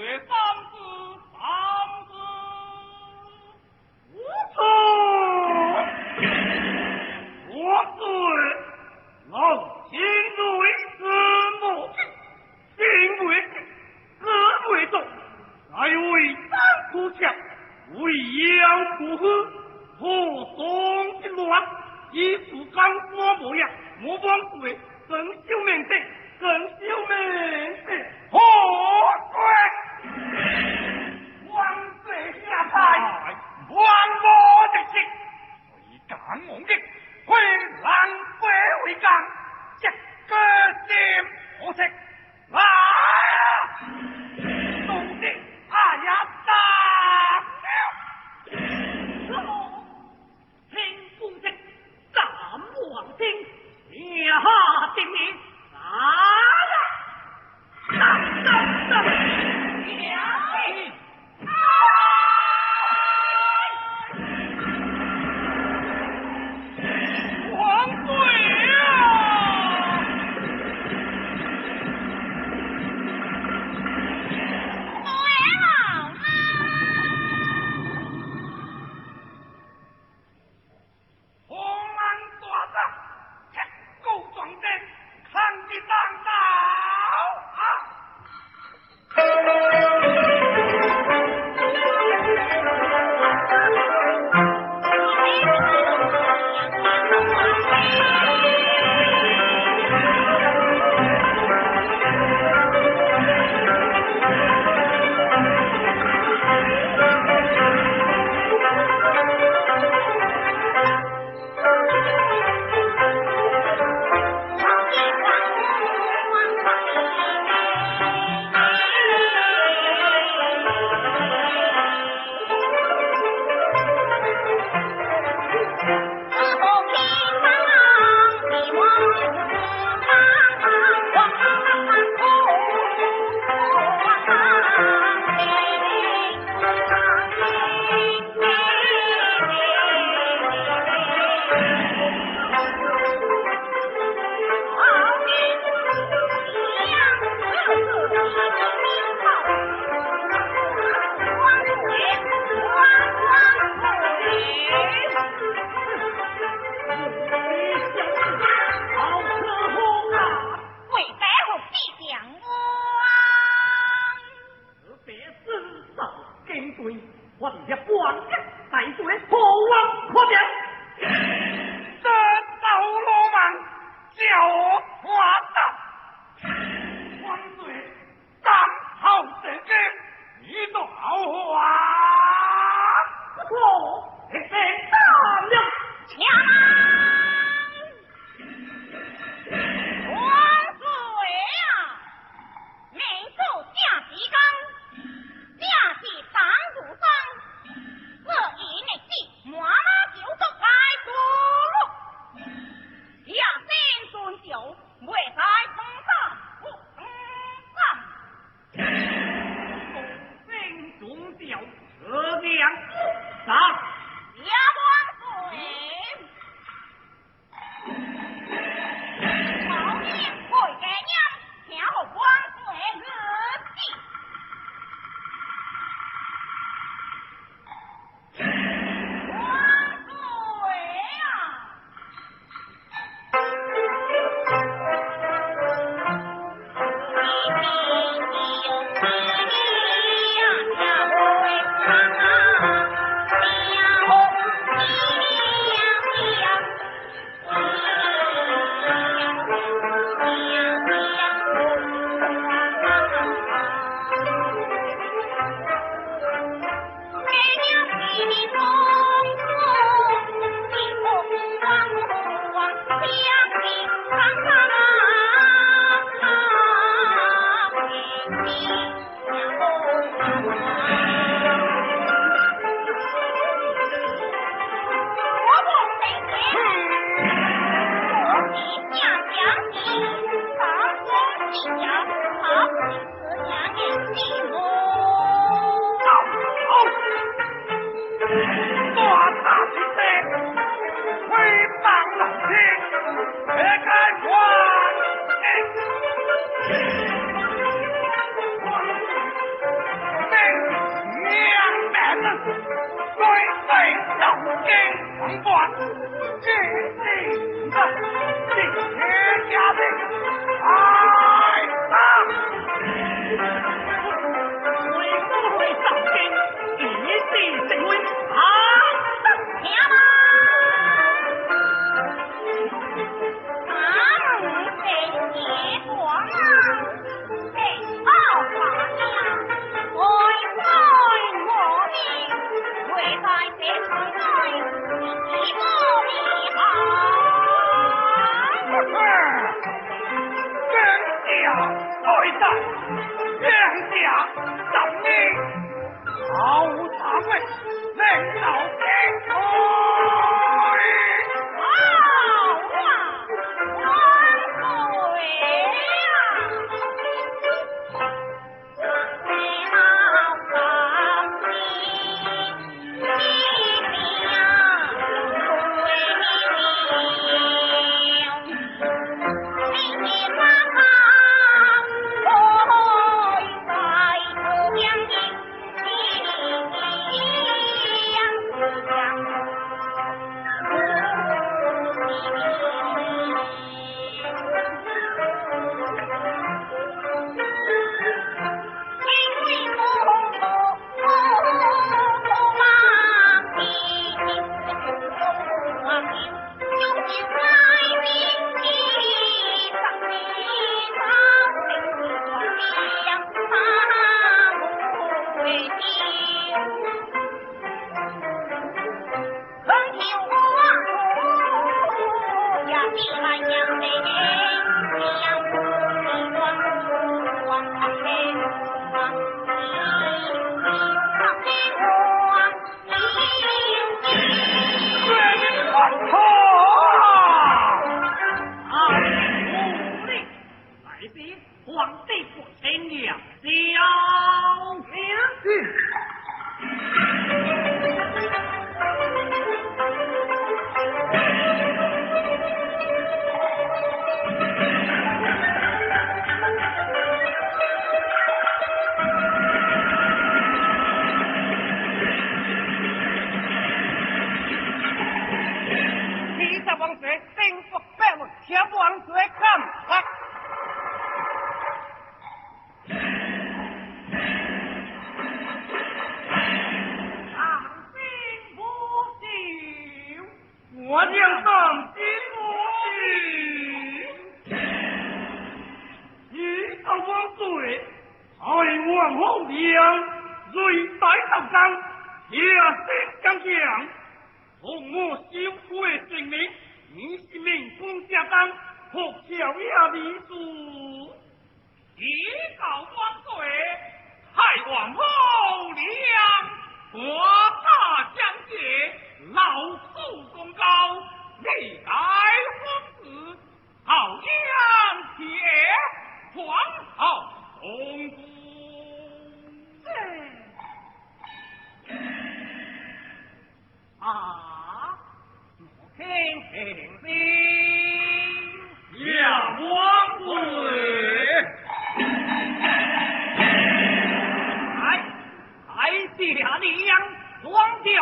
上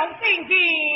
啊！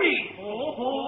礼。哦吼，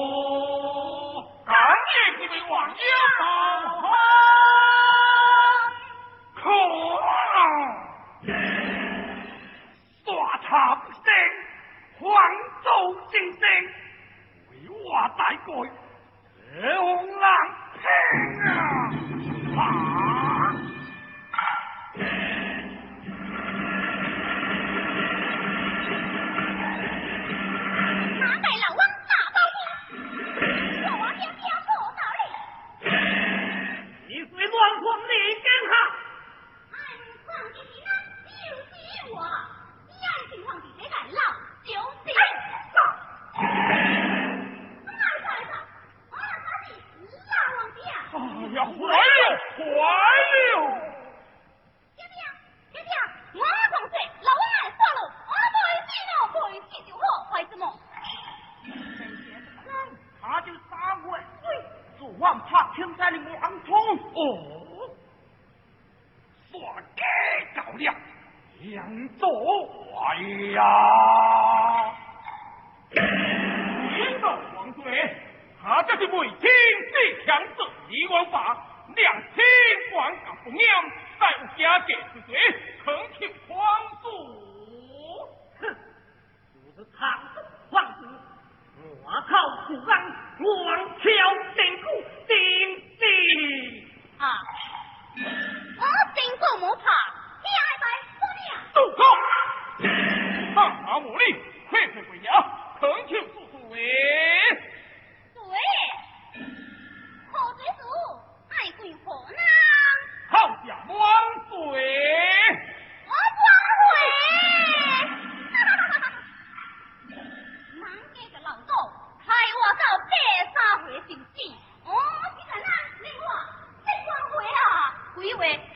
do it.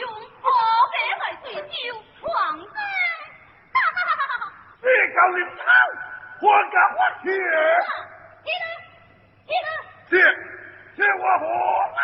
用我百万雄兵闯关，哈哈哈哈哈！天高云淡，我敢我强，起来，起来，天，天我火，啊！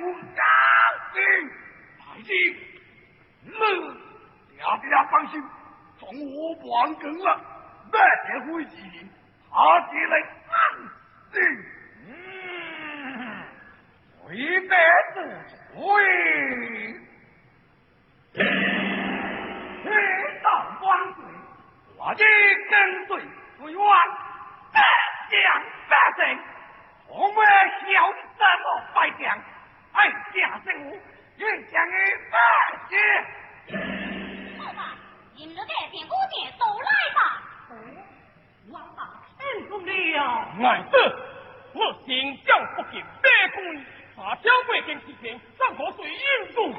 无高兴。大吉，嗯，大家放心，从我完工了，百年会议，他只能安心。嗯，回百不回。天道万岁，我的跟随不远，百将百胜，我们孝什么败将？爱家生物，愿将你拜谢。好吧，今日这边都来吧。王大臣奉了。爱子，我心将不平，百官把交贵跟七天，上国水引渡。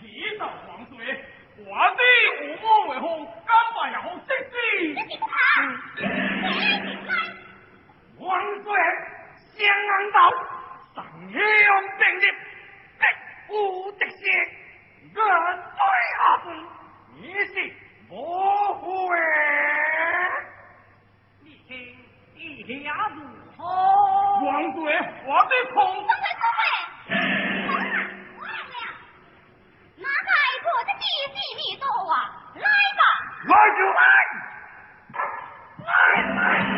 提到王岁，我的五毛为红，干巴也好生气。王岁，相安道，上天用定力，敌无敌先，我对下子，你是模糊诶。你听，意下如何？王岁，我的空。王岁，王岁，我来了。那该破的地地密多啊！来吧，来就来，来来。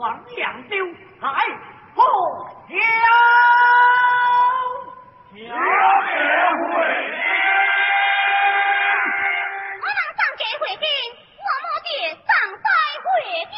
王杨丢来破桥，桥也会。我能上街回兵，我母爹上在回兵。